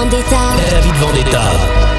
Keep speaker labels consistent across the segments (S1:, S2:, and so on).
S1: Vendetta.
S2: David Vendetta.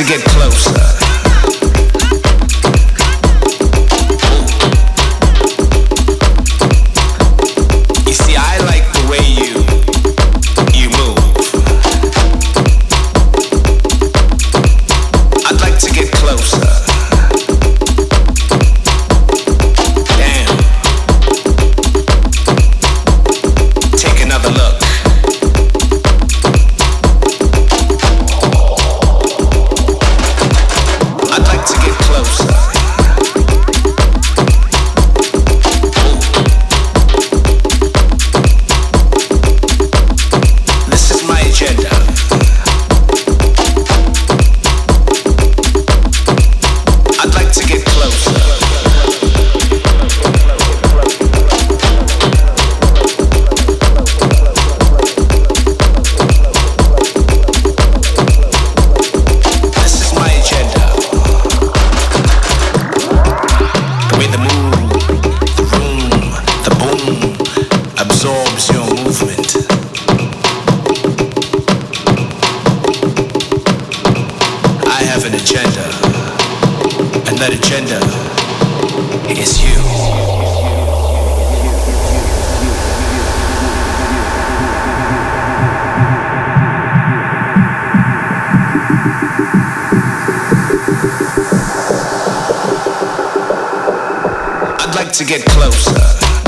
S3: to get closer. have an agenda, and that agenda is you. I'd like to get closer.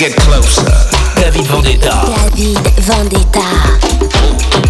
S3: get closer.
S2: David Vendetta.
S4: David Vendetta.